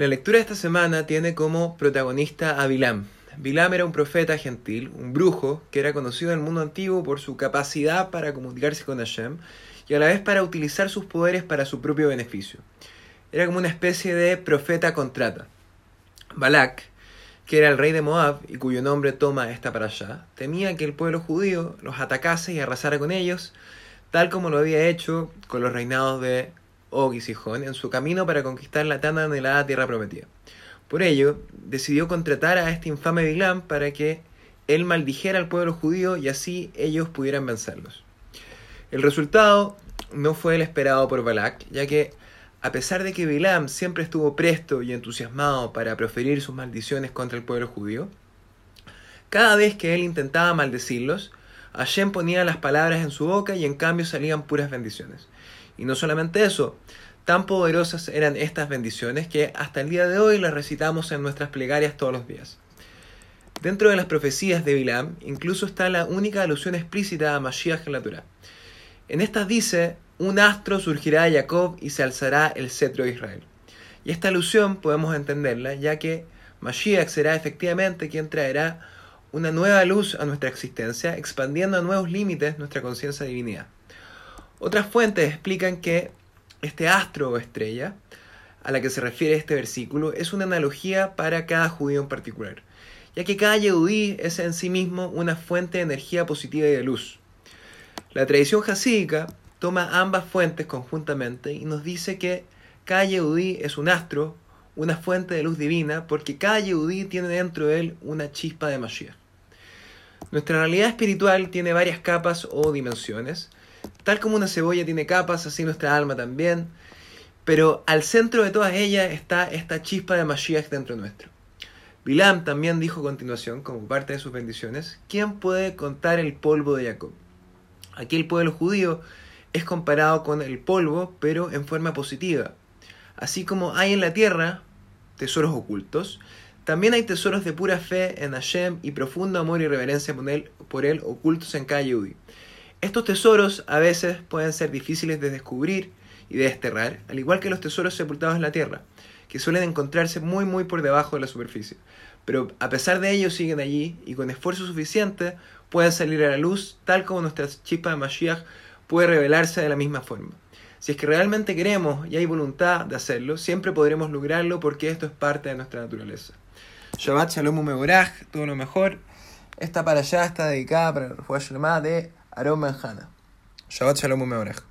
La lectura de esta semana tiene como protagonista a Bilam. Bilam era un profeta gentil, un brujo, que era conocido en el mundo antiguo por su capacidad para comunicarse con Hashem y a la vez para utilizar sus poderes para su propio beneficio. Era como una especie de profeta contrata. Balak, que era el rey de Moab y cuyo nombre toma esta para allá, temía que el pueblo judío los atacase y arrasara con ellos, tal como lo había hecho con los reinados de Og y Sihón en su camino para conquistar la tan anhelada tierra prometida. Por ello, decidió contratar a este infame Bilam para que él maldijera al pueblo judío y así ellos pudieran vencerlos. El resultado no fue el esperado por Balak, ya que a pesar de que Bilam siempre estuvo presto y entusiasmado para proferir sus maldiciones contra el pueblo judío, cada vez que él intentaba maldecirlos, Hashem ponía las palabras en su boca y en cambio salían puras bendiciones. Y no solamente eso, tan poderosas eran estas bendiciones que hasta el día de hoy las recitamos en nuestras plegarias todos los días. Dentro de las profecías de Bilam incluso está la única alusión explícita a Mashiach en la Torah. En estas dice, un astro surgirá de Jacob y se alzará el cetro de Israel. Y esta alusión podemos entenderla ya que Mashiach será efectivamente quien traerá una nueva luz a nuestra existencia, expandiendo a nuevos límites nuestra conciencia de divinidad. Otras fuentes explican que este astro o estrella a la que se refiere este versículo es una analogía para cada judío en particular, ya que cada yehudí es en sí mismo una fuente de energía positiva y de luz. La tradición jasídica toma ambas fuentes conjuntamente y nos dice que cada Yehudí es un astro, una fuente de luz divina, porque cada Yehudí tiene dentro de él una chispa de Mashiach. Nuestra realidad espiritual tiene varias capas o dimensiones. Tal como una cebolla tiene capas, así nuestra alma también. Pero al centro de todas ellas está esta chispa de Mashiach dentro nuestro. Bilam también dijo a continuación, como parte de sus bendiciones, ¿quién puede contar el polvo de Jacob? Aquí el pueblo judío es comparado con el polvo, pero en forma positiva. Así como hay en la tierra tesoros ocultos, también hay tesoros de pura fe en Hashem y profundo amor y reverencia por él, por él ocultos en cada Yehudi. Estos tesoros a veces pueden ser difíciles de descubrir y de desterrar, al igual que los tesoros sepultados en la tierra, que suelen encontrarse muy muy por debajo de la superficie. Pero a pesar de ello siguen allí y con esfuerzo suficiente pueden salir a la luz, tal como nuestra chispa de Mashiach puede revelarse de la misma forma. Si es que realmente queremos y hay voluntad de hacerlo, siempre podremos lograrlo porque esto es parte de nuestra naturaleza. Shabbat Shalom Umeboraj, todo lo mejor. Esta para allá está dedicada para el Shalom de Aaron Benjana. Shabbat Shalom Umeboraj.